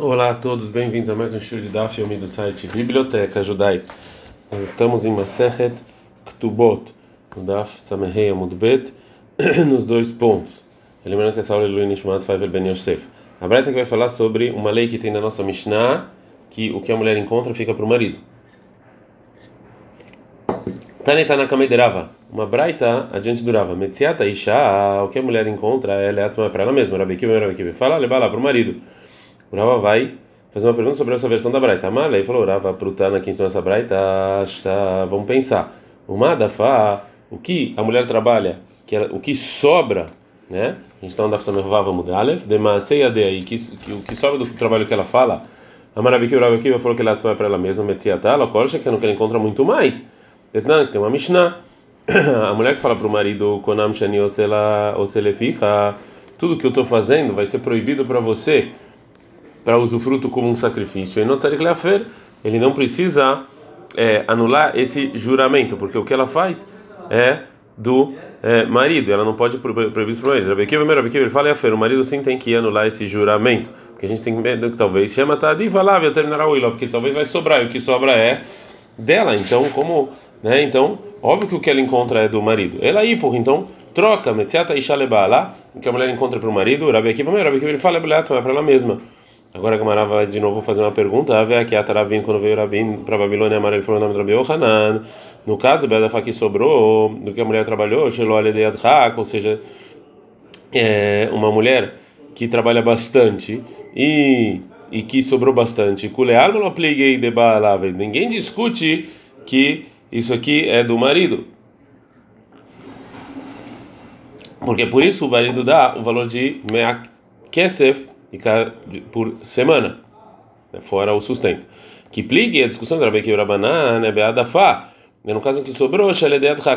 Olá a todos, bem-vindos a mais um show de Daf Yomi do site Biblioteca Judaica. Nós estamos em Masechet Ktubot, no Daf Samehei Amudbet, nos dois pontos. Lembrando que essa aula é Lui Nishmat Faivel Ben Yosef. A Braita que vai falar sobre uma lei que tem na nossa Mishnah, que o que a mulher encontra fica para o marido. Taneta na Kamederava, uma Braita adiante durava. Metziata Isha, o que a mulher encontra, ela é para ela mesma. Rabi Kiva, Rabi Kiva. Fala, leva lá para o marido. O Rava vai fazer uma pergunta sobre essa versão da Braita. Amalei falou, Rava, Prutana que ensinou essa Braita, está, vamos pensar. O Madafa, o que a mulher trabalha, que ela, o que sobra, né? A gente está no Daf Vava Mudalef, Demaseia de aí, o que sobra do trabalho que ela fala, a Marabique o Rava falou que ela vai para ela mesma, Metziata, ela colcha que ela encontra muito mais. Detnan, que tem uma Mishnah. A mulher que fala para o marido, Konam Shani Oseleficha, tudo que eu estou fazendo vai ser proibido para você para usufruto como um sacrifício. E não ele não precisa é, anular esse juramento, porque o que ela faz é do é, marido, ela não pode proibir isso para ele. Rabi Kiva, ele fala, o marido sim tem que anular esse juramento, porque a gente tem medo que talvez chama tá de valável terminar o porque talvez vai sobrar, e o que sobra é dela. Então, como, né? Então, óbvio que o que ela encontra é do marido. Ela aí, por então troca, metziata e lá, o que a mulher encontra para o marido, Rabi Kiva, Rabi Kiva, ele fala, vai para ela mesma. Agora a Gamara vai de novo fazer uma pergunta. Ave aqui a Taravim, quando veio Rabin para Babilônia, ele falou o nome do Rabi. No caso, o Bedafa que sobrou, do que a mulher trabalhou, ou seja, é uma mulher que trabalha bastante e, e que sobrou bastante. Ninguém discute que isso aqui é do marido. Porque por isso o marido dá o valor de Meak Kesef por semana, né, fora o sustento. Que pligue a discussão da Rabi Rabanan é beadafá. Né, no caso que sobrou,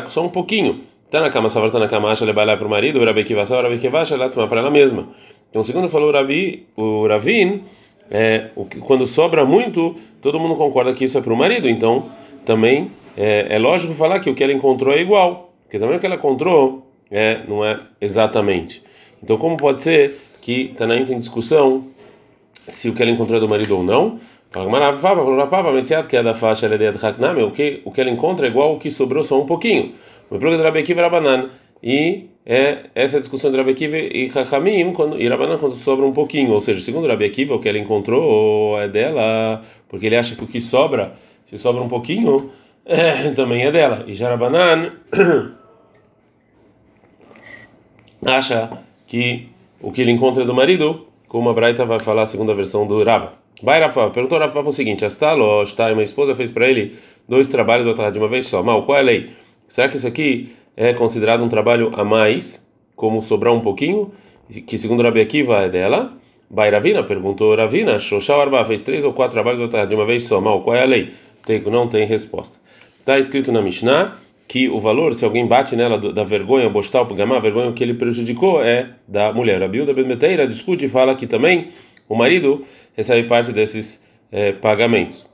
só um pouquinho. Tá na cama, savar tá na cama, acha lebalá para o marido, o Rabi Kiva, Rabi Kiva, acha para ela mesma. Então, segundo falou o Rabi, o Ravin, é, o que, quando sobra muito, todo mundo concorda que isso é para o marido. Então, também é, é, lógico falar que o que ela encontrou é igual, porque também o que ela encontrou é, não é exatamente. Então, como pode ser que Tanaim tem discussão se o que ela encontrou é do marido ou não. é o que o que ela encontra é igual o que sobrou só um pouquinho. E é essa discussão de Rabi e Hakamim quando e Rabanan quando sobra um pouquinho, ou seja, segundo Rabi Akiva, o que ela encontrou é dela, porque ele acha que o que sobra, se sobra um pouquinho, é, também é dela. E Jarabanan acha que o que ele encontra do marido, como a Braita vai falar a segunda versão do Rava. Vai, Rafa, perguntou Rafa para o seguinte: Astalo, está, uma esposa fez para ele dois trabalhos do de uma vez só. Mal, qual é a lei? Será que isso aqui é considerado um trabalho a mais, como sobrar um pouquinho, que segundo Rabi Akiva é dela? Vai, Ravina, perguntou Ravina, Shoshal Arba fez três ou quatro trabalhos do de uma vez só. Mal, qual é a lei? Tem, não tem resposta. Está escrito na Mishnah que o valor, se alguém bate nela da vergonha, bostal, a vergonha que ele prejudicou é da mulher. A Bilda Bemeteira discute e fala que também o marido recebe parte desses é, pagamentos.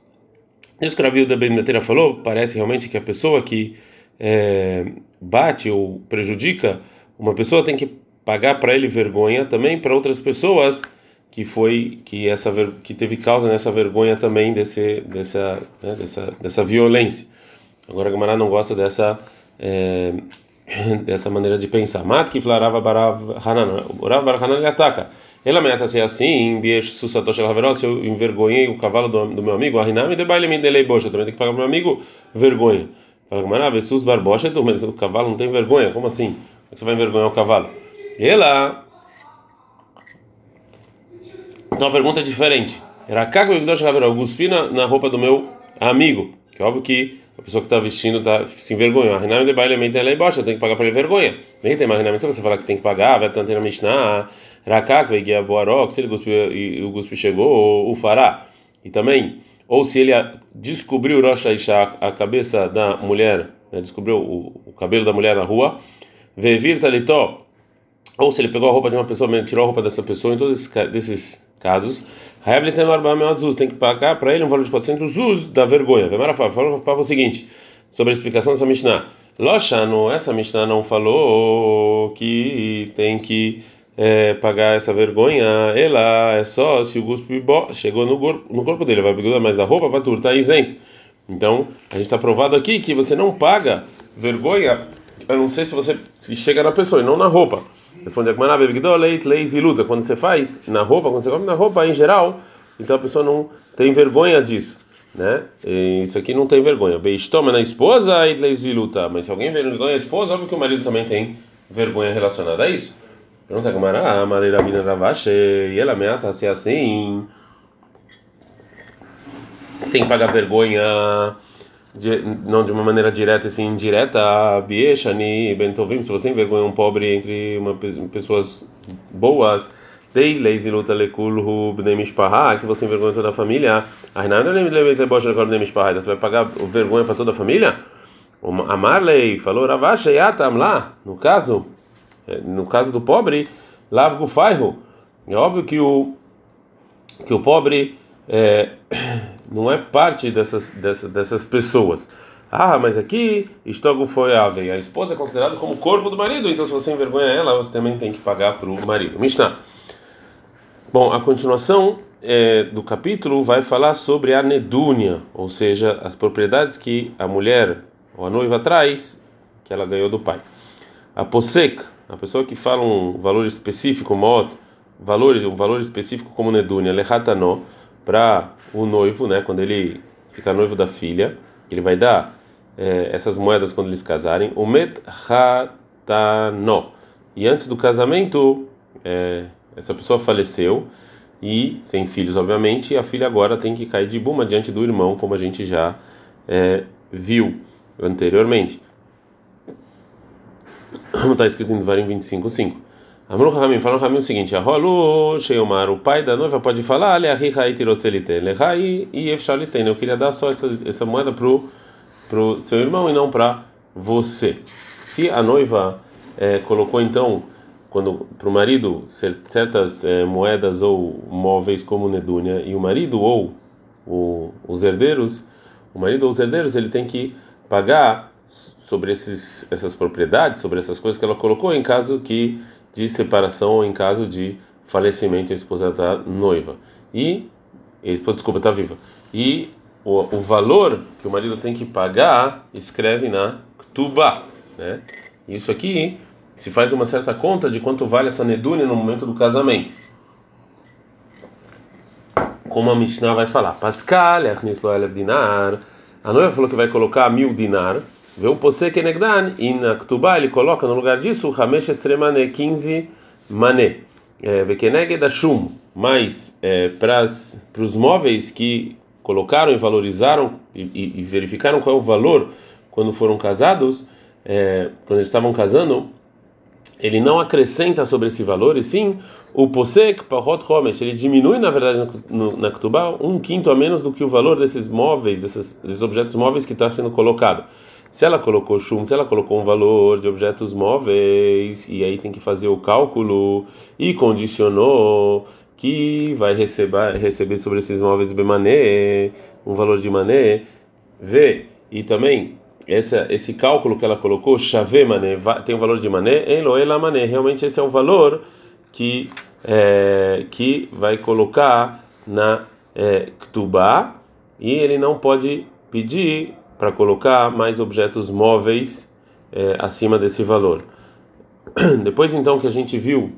Isso que a Bilda Bemeteira falou, parece realmente que a pessoa que é, bate ou prejudica uma pessoa tem que pagar para ele vergonha também para outras pessoas que foi que essa que teve causa nessa vergonha também desse dessa né, dessa dessa violência Agora a não gosta dessa é, dessa maneira de pensar. Mat que flarava barav hanan. O Rav Barahanan ele ataca. Ele ameaça ser assim, biesh susatosh el se eu envergonhei o cavalo do, do meu amigo, arinami de baile me delei bocha, também tem que pagar meu amigo vergonha. Fala Gamara, vesus barbocha, mas o cavalo não tem vergonha, como assim? Você vai envergonhar o cavalo? E ela então a pergunta é diferente. Era caco eu cuspi na, na roupa do meu amigo, que é óbvio que a pessoa que está vestindo está se envergonhou. A Rename de baile ela é baixa, tem que pagar para ele vergonha. Nem tem mais Rename, se você falar que tem que pagar, vai tanto na Mishnah, Rakak, vai guiar Boarok, se ele cuspiu e o cuspe chegou, o fará. E também, ou se ele descobriu Rosh Isha, a cabeça da mulher, né, descobriu o, o, cabelo da mulher na rua, Vevir Talitó, ou se ele pegou a roupa de uma pessoa, tirou a roupa dessa pessoa, em todos esses, desses casos, tem que pagar para ele um valor de 400 zuz da vergonha. Vemara falou o seguinte sobre a explicação dessa Mishnah. Loshano, essa Mishnah não falou que tem que é, pagar essa vergonha, ela é só se o guspe chegou no corpo, no corpo dele, vai pegar mais a roupa para tudo, tá isento. Então, a gente está provado aqui que você não paga vergonha, eu não sei se você se chega na pessoa e não na roupa. Responde a leit, leis e luta. Quando você faz na roupa, quando você come na roupa em geral, então a pessoa não tem vergonha disso, né? E isso aqui não tem vergonha. Beistoma na esposa leis e luta. Mas se alguém vergonha a esposa, óbvio que o marido também tem vergonha relacionada a isso. Pergunta a Gamara, a maneira mina ravache, e ela ameaça ser assim. Tem que pagar vergonha de, não de uma maneira direta assim indireta bieshani bentovim se você envergonha um pobre entre uma pessoas boas dei leis e luta lekulhu bnei mishpaha que você envergonha toda a família você vai pagar vergonha para toda a família? A Marley falou Ravash yatam lá no caso é, no caso do pobre lav gufaihu é óbvio que o que o pobre é, não é parte dessas, dessas, dessas pessoas. Ah, mas aqui Estogo foi a A esposa é considerada como corpo do marido, então se você envergonha ela, você também tem que pagar para o marido. Mishnah. Bom, a continuação é, do capítulo vai falar sobre a nedúnia, ou seja, as propriedades que a mulher ou a noiva traz, que ela ganhou do pai. A posek, a pessoa que fala um valor específico, modo, valores, um valor específico como nedúnia, lehatano, para o noivo, né, quando ele fica noivo da filha, ele vai dar é, essas moedas quando eles casarem, o met hatano. E antes do casamento, é, essa pessoa faleceu e sem filhos, obviamente, a filha agora tem que cair de buma diante do irmão, como a gente já é, viu anteriormente. Está escrito em Devarim 25:5. Amru Ramim, falam Ramim o seguinte: a Rolu Sheomar, o pai da noiva pode falar, Ale Ahihai Tirotzeliten, Lehai e Efshaliten. Eu queria dar só essa, essa moeda pro, pro seu irmão e não para você. Se a noiva é, colocou então quando para o marido certas é, moedas ou móveis como nedúnia e o marido ou o, os herdeiros, o marido ou os herdeiros ele tem que pagar sobre esses, essas propriedades, sobre essas coisas que ela colocou em caso que de separação ou em caso de falecimento a esposa da noiva. E esposa, desculpa, está viva. E o, o valor que o marido tem que pagar escreve na Ktuba, né? Isso aqui se faz uma certa conta de quanto vale essa nedúnia no momento do casamento. Como a Mishnah vai falar, Pascal. A noiva falou que vai colocar mil dinar Vê o Pose Kenegdan, e na Ktubá ele coloca no lugar disso o Hamesh Estremane, 15 mané. Vê Keneged Ashum, mas é, para os móveis que colocaram e valorizaram e, e, e, verificaram qual é o valor quando foram casados, é, quando eles estavam casando, ele não acrescenta sobre esse valor, e sim o posek parot homesh, ele diminui na verdade no, na Ktubá um quinto a menos do que o valor desses móveis, desses, desses objetos móveis que está sendo colocado. Se ela colocou chum, se ela colocou um valor de objetos móveis, e aí tem que fazer o cálculo e condicionou que vai receber, receber sobre esses móveis mané, um valor de mané, vê, e também essa, esse cálculo que ela colocou, chave mané, tem um valor de mané, eloela mané, realmente esse é o valor que, é, que vai colocar na é, ktubá, e ele não pode pedir para colocar mais objetos móveis é, acima desse valor. Depois então que a gente viu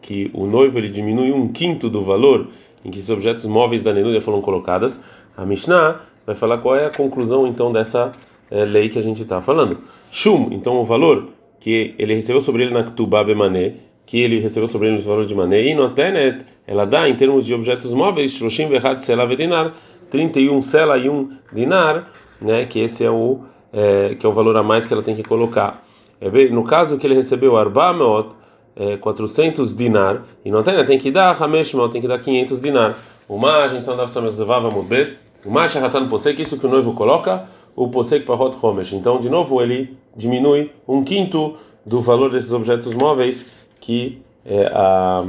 que o noivo ele diminui um quinto do valor em que esses objetos móveis da Nenúria foram colocadas, a Mishnah vai falar qual é a conclusão então dessa é, lei que a gente está falando. Shum, então o valor que ele recebeu sobre ele na Ktubá Bemané, que ele recebeu sobre ele no valor de mané, e no Tenet, ela dá em termos de objetos móveis, Shloshim Vehad Sela Vedinar, 31 Sela e 1 Dinar, né? Que esse é o é, que é o valor a mais que ela tem que colocar. É bem, no caso que ele recebeu arbameot, é, 400 dinar, e não tem, né, tem que dar hameshmot, tem que dar 500 dinar. Mais, a gente não. O mais shahatan posek, isso que o noivo coloca, o posek parot homesh. Então, de novo, ele diminui um quinto do valor desses objetos móveis que é, a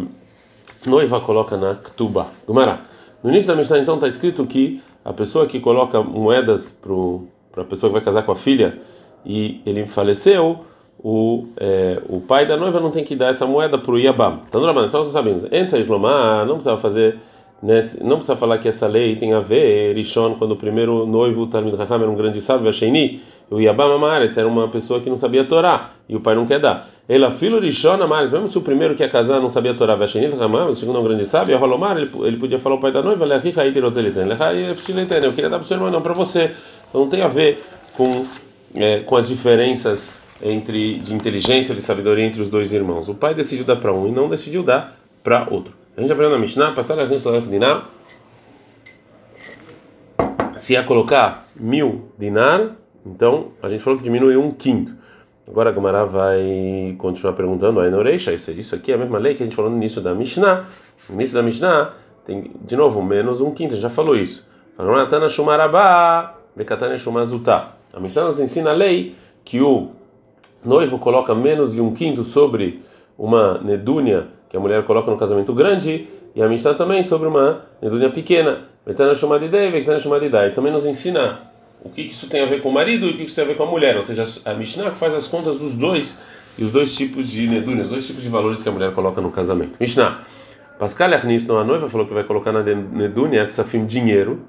noiva coloca na ktuba. Gumara. No início da Mishnah, então, está escrito que a pessoa que coloca moedas para a pessoa que vai casar com a filha e ele faleceu, o, é, o pai da noiva não tem que dar essa moeda para o Yabam. Então, não, só os rabinos. Antes de reclamar, não precisava fazer, nesse, não precisa falar que essa lei tem a ver, Rishon, quando o primeiro noivo, Talmud Raham, era um grande sábio, Sheini, o Yabam Amaretz era uma pessoa que não sabia Torá, e o pai não quer dar. Ela, filho Rishon Amaretz, mesmo se o primeiro que ia casar não sabia Torá, o segundo é um grande sábio, Rolomar, ele, ele podia falar ao pai da noiva, eu queria dar para o seu irmão, não para você. Então não tem a ver com, é, com as diferenças entre de inteligência de sabedoria entre os dois irmãos. O pai decidiu dar para um e não decidiu dar para outro. A gente aprendeu na Mishnah, passar a gente dinar. Se ia colocar mil dinar, então a gente falou que diminui um quinto. Agora a Gomara vai continuar perguntando, aí Noreisha, isso, isso aqui é a mesma lei que a gente falou no início da Mishnah. No início da Mishnah tem de novo menos um quinto, a gente já falou isso. A Mishnah nos ensina a lei que o noivo coloca menos de um quinto sobre uma nedúnia que a mulher coloca no casamento grande, e a Mishnah também sobre uma nedúnia pequena. Chamada ideia. Também nos ensina o que isso tem a ver com o marido e o que isso tem a ver com a mulher. Ou seja, a Mishnah faz as contas dos dois e os dois tipos de nedúnias, os dois tipos de valores que a mulher coloca no casamento. Mishnah. Pascal Arnis, não a noiva, falou que vai colocar na nedúnia ksafim dinheiro,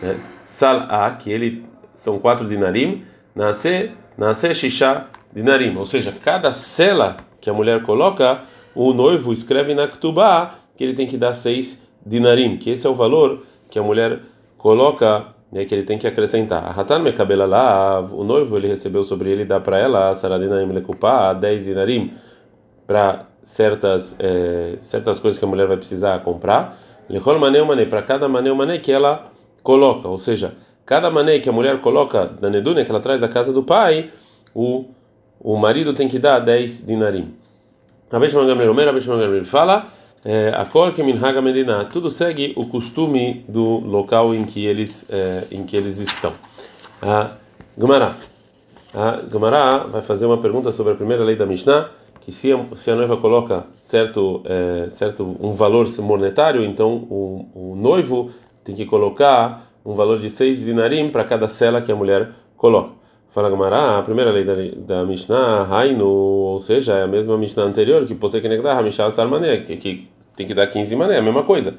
né? Sal A, que ele são quatro dinarim, nasce, nasce shisha dinarim, ou seja, cada cela que a mulher coloca, o noivo escreve na Ktubá que ele tem que dar seis dinarim, que esse é o valor que a mulher coloca, né, que ele tem que acrescentar. A lá, o noivo ele recebeu sobre ele dá para ela Saradinarim Lekupá, 10 dinarim para certas é, certas coisas que a mulher vai precisar comprar. Lechol maneu mané para cada maneu mané que ela coloca, ou seja, cada mané que a mulher coloca da nedúnia que ela traz da casa do pai, o o marido tem que dar 10 dinarim. Rabi Shimon Gamliel fala, é, tudo segue o costume do local em que eles é, em que eles estão. A Gemara, a Gemara vai fazer uma pergunta sobre a primeira lei da Mishnah, que se a, se a noiva coloca certo é, certo um valor monetário, então o, o noivo tem que colocar um valor de 6 dinarim para cada cela que a mulher coloca. Fala Gamara, a primeira lei da, da Mishnah, Hainu, ou seja, é a mesma Mishnah anterior, que você que negar, Mishnah Sarmané, que, tem que dar 15 mané, a mesma coisa.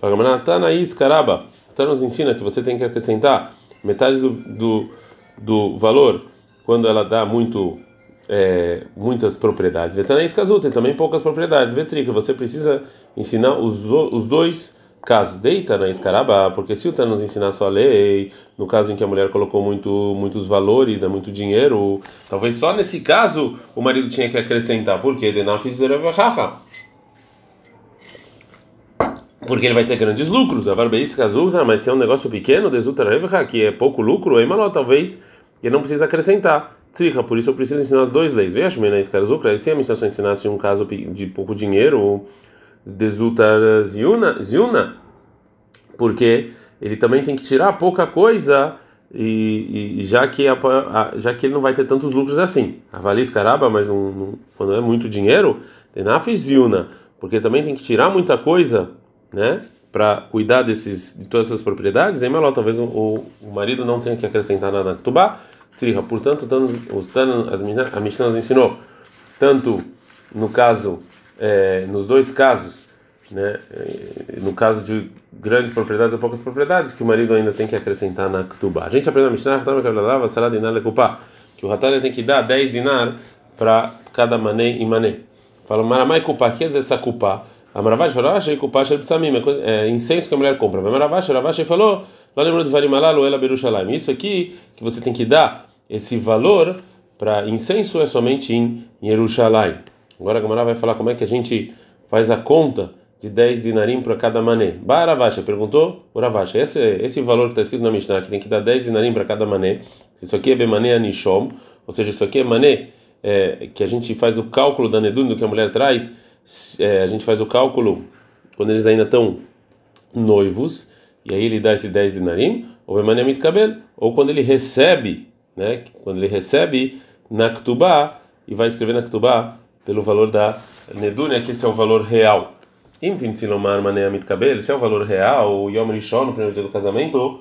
Fala Gamara, Tanaís Karaba, então nos ensina que você tem que acrescentar metade do, do, do valor quando ela dá muito é, muitas propriedades. Vetanaís Kazuta, também poucas propriedades. Vetrica, você precisa ensinar os, os dois casos deita na escaraba, porque se o Tana nos ensinar só a lei, no caso em que a mulher colocou muito, muitos valores, né, muito dinheiro, talvez só nesse caso o marido tinha que acrescentar, porque porque ele vai ter grandes lucros, a barbeis casuta, mas se é um negócio pequeno, que é pouco lucro, aí malo, talvez ele não precisa acrescentar. Tzricha, por isso eu preciso ensinar as duas leis. Veja, Menais Karzukra, se a só ensinasse um caso de pouco dinheiro, desultar ziuna, porque ele também tem que tirar pouca coisa e, e já que a, a, já que ele não vai ter tantos lucros assim. Avalis caraba, mas quando é muito dinheiro, tenaf ziuna, porque também tem que tirar muita coisa, né? Para cuidar desses, de todas essas propriedades, em talvez o, o, marido não tenha que acrescentar nada na Tubá, Triha. Portanto, os tanos, a Mishnah nos ensinou, tanto no caso é, nos dois casos, né, no caso de grandes propriedades ou poucas propriedades, que o marido ainda tem que acrescentar na Ktubá. A gente aprende na Mishnah que o Ratalha tem que dar 10 dinar para cada mané e mané. Fala, Maramai Kupá, que dizer essa Kupá? A Maravash falou, achei Kupá é incenso que a mulher compra. Maravash, Maravash falou, lá lembra do Varimalalu, ela Berushalayim. Isso aqui que você tem que dar, esse valor para incenso é somente em Jerusalém. Agora a Gamara vai falar como é que a gente faz a conta de 10 dinarim para cada mané. Baravasha perguntou, Uravasha, esse, esse valor que está escrito na Mishnah, que tem que dar 10 dinarim para cada mané, isso aqui é bemané anishom, ou seja, isso aqui é mané é, que a gente faz o cálculo da nedun, do que a mulher traz, é, a gente faz o cálculo quando eles ainda estão noivos, e aí ele dá esses 10 dinarim, ou bemané mitkabel, ou quando ele recebe, né, quando ele recebe na ktubá, e vai escrever na ktubá, pelo valor da Nedunia, que esse é o valor real. Se é o valor real, o Yom Rishon, no primeiro dia do casamento,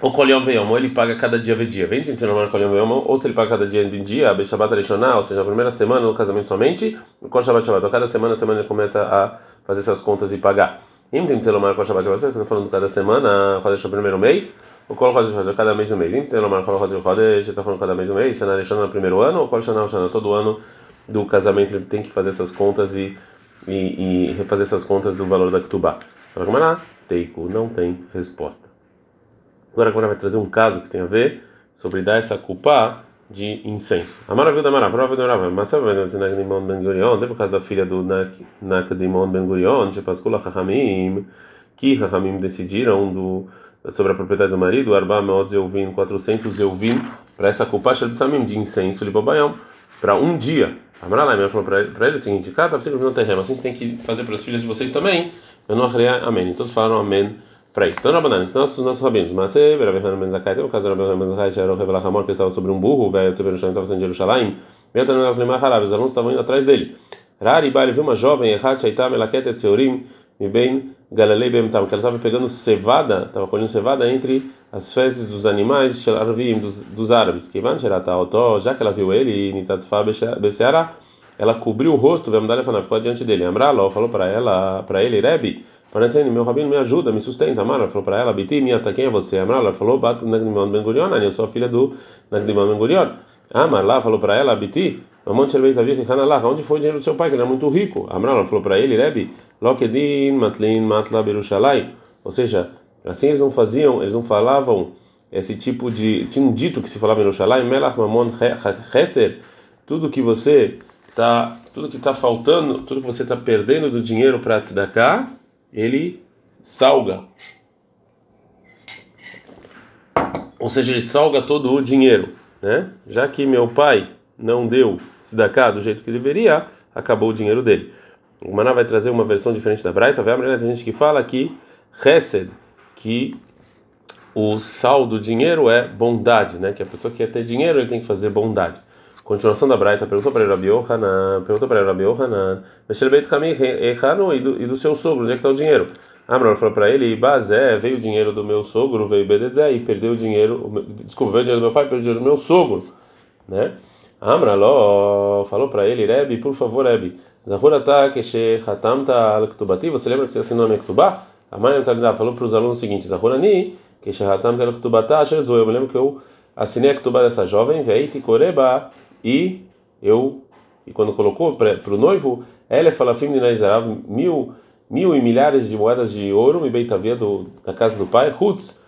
ou colhão veião, ou ele paga cada dia ve dia. Vem mais colhão veião, ou se ele paga cada dia em dia, a Arishoná, ou seja, a primeira semana no casamento somente, o Kol Shabbat. Então, cada semana, semana ele começa a fazer essas contas e pagar. Im tem Tzelomar Kol Shabbat Shabbat, você está falando cada semana, Chodesh o primeiro mês, o Kol Chodesh Chodesh, cada mês um mês. Im Tzelomar Kol Chodesh Chodesh, você está falando cada mês um mês, Shana Arishoná no primeiro ano, ou Kol Shana Shana, todo ano do casamento ele tem que fazer essas contas e, e, e refazer essas contas do valor da Ketubá. Fala é Teiko, não tem resposta. Agora a Gemara vai trazer um caso que tem a ver sobre dar essa culpa de incenso. A maravilha da maravilha, a maravilha da maravilha, mas sabe Nakdimon Ben Gurion, teve o caso da filha do Nakdimon Ben Gurion, Shepazkula Chachamim, que Chachamim decidiram do, sobre a propriedade do marido, Arba Meod Zeuvin, 400 Zeuvin, para essa culpa de incenso, Libabaião, para um dia. A Maralai falou para ele o seguinte: Cada você não tem assim você tem que fazer para as filhas de vocês também. Eu não amém. Todos falaram amém para isso. Então, Rabanan, isso nossos, nossos rabinos. Mas se Rabi Hanan Zakai, tem o caso do Rabi Hanan Zakai, era o Revelah Hamor, que estava sobre um burro, o velho de Jerusalém estava saindo de Jerusalém, e eu também não Harab, os alunos estavam indo atrás dele. Rari Bali viu uma jovem, Echat Shaitam Elaket Etseurim, e bem Galalei Bemtam, que ela estava pegando cevada, estava colhendo cevada entre as fezes dos animais Shelarvim, dos, dos árabes. Que van Otó, já que ela viu ele, Nitatfa Beseara, ela cobriu o rosto, Vemdalha ficou diante dele. Amraló falou para ela, para ele, Rebi, Parecendo, meu rabino me ajuda, me sustenta. Amara falou para ela, Biti, minha, quem é você? Amara ela falou, Bat Nagdimon Ben Gurion, eu sou a filha do Nagdimon Ben Gurion. Amar lá falou para ela, Biti, onde foi o dinheiro do seu pai, que era muito rico? Amara falou para ele, Rebi, Lokedin, Matlin, Matla, Berushalai. Ou seja, assim eles não faziam, eles não falavam esse tipo de. Tinha um dito que se falava em Yerushalayim, Melach Mamon Cheser, tudo que você está tudo que está faltando, tudo que você está perdendo do dinheiro para tzedakah, ele salga. Ou seja, ele salga todo o dinheiro, né? Já que meu pai não deu tzedakah do jeito que deveria, acabou o dinheiro dele. O Maná vai trazer uma versão diferente da Braita. Vai tem gente que fala que Hesed, que o sal do dinheiro é bondade, né? Que a pessoa que quer ter dinheiro, ele tem que fazer bondade. Continuação da Braita, perguntou para Rabi Yohanan, perguntou para Rabi Yohanan, e do seu sogro, onde é que está o dinheiro? Amram falou para ele, Bazé, veio o dinheiro do meu sogro, veio Bedezé e perdeu o dinheiro, desculpa, veio o dinheiro do meu pai, perdeu o dinheiro do meu sogro, né? Amraló falou para ele, Rebi, por favor, Rebi, Zahurata keshe hatamta al ktubati, você lembra que você assinou a minha ktubá? A mãe falou para os alunos o seguinte, Zahurani keshe hatamta al ktubata, eu me lembro que eu assinei a ktubá dessa jovem, veiti koreba, e eu e quando colocou para o noivo, ela fala fim de Naizarav, mil mil e milhares de moedas de ouro e beitavia do da casa do pai, Hutz,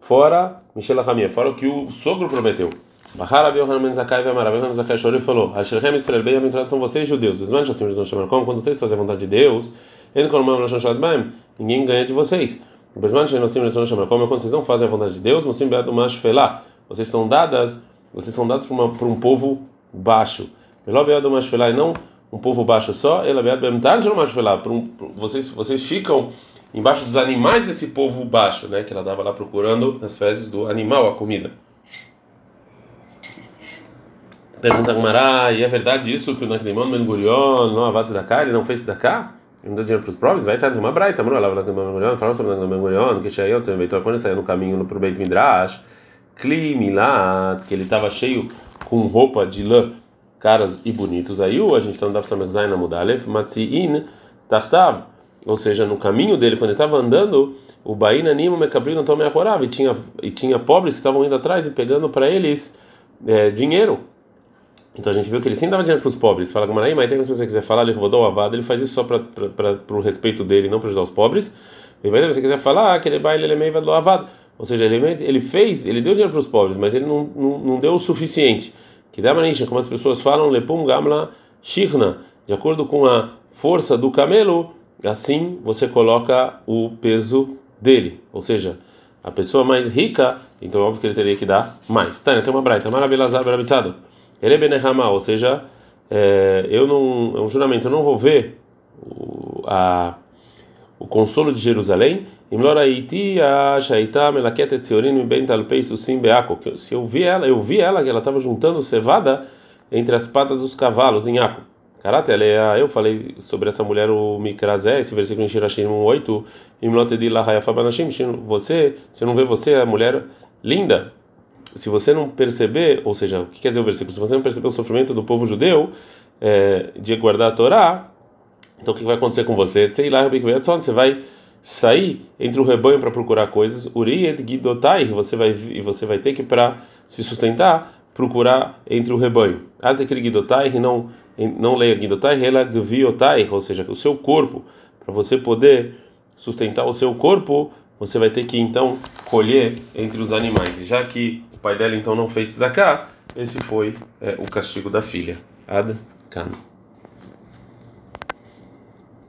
fora Michel Hamia, fora o que o sogro prometeu. Bahar Abi Yohanan Zakai ve Marav Yohanan Zakai chorou e falou: Asherhem Israel bem aventurados são vocês judeus. Os manchas eles não chamam como quando vocês fazem a vontade de Deus, ninguém ganha de vocês. Os manchas assim eles não chamam como quando vocês não fazem a vontade de Deus, vocês estão dadas, vocês são dados para um povo baixo. E não um povo baixo só, vocês vocês ficam embaixo dos animais desse povo baixo, né? Que ela dava lá procurando nas fezes do animal a comida. Pergunta Gumara, e é verdade isso que o Naklimon Ben Gurion não avats da cá, ele não fez da cá? Ele não deu dinheiro para os pobres? Vai estar numa braita, mano, lá o Naklimon Ben Gurion, falando sobre Naklimon Ben que Shayot, quando ele saiu no caminho para o Beit Midrash, Klimilat, que ele estava cheio com roupa de lã, caras e bonitos. Aí a gente está no Daf Samedzai na Mudalef, Matziin Tartav, ou seja, no caminho dele, quando ele estava andando, o Baína Nimo Mekabrino Tomei Achorav, e tinha, e tinha pobres que estavam indo atrás e pegando para eles é, dinheiro. Então a gente viu que ele sim dava dinheiro para os pobres. Fala com Maraí, mas tem se você quiser falar, ele rodou o avado, ele faz isso só para o respeito dele, não para ajudar os pobres. E se você quiser falar, aquele baile ele é meio do avado. Ou seja, ele, ele fez, ele deu dinheiro para os pobres, mas ele não, não, não deu o suficiente. Que dá manisha, como as pessoas falam, lepum gamla shirna, de acordo com a força do camelo, assim você coloca o peso dele. Ou seja, a pessoa mais rica, então óbvio que ele teria que dar mais. Tá, tem uma braita, maravilhosa, barabitzado. Erebenehama, ou seja, é, eu não, é um juramento, eu não vou ver o, a, o consolo de Jerusalém se eu vi ela, eu vi ela que ela estava juntando cevada entre as patas dos cavalos em Aco. Karate, eu falei sobre essa mulher o Mikrazé, esse versículo em Shirashim 8, você, você não vê você a mulher linda, se você não perceber, ou seja, o que quer dizer o versículo? Se você não perceber o sofrimento do povo judeu é, de guardar a Torá, então o que vai acontecer com você? Sei lá, você vai sair entre o rebanho para procurar coisas, uriet gidotai, você vai e você vai ter que para se sustentar procurar entre o rebanho. Altekri gidotai, não não leia gidotai, ela gviotai, ou seja, o seu corpo, para você poder sustentar o seu corpo, você vai ter que então colher entre os animais. E já que o pai dela então não fez tzedakah, esse foi é, o castigo da filha. Ad kan.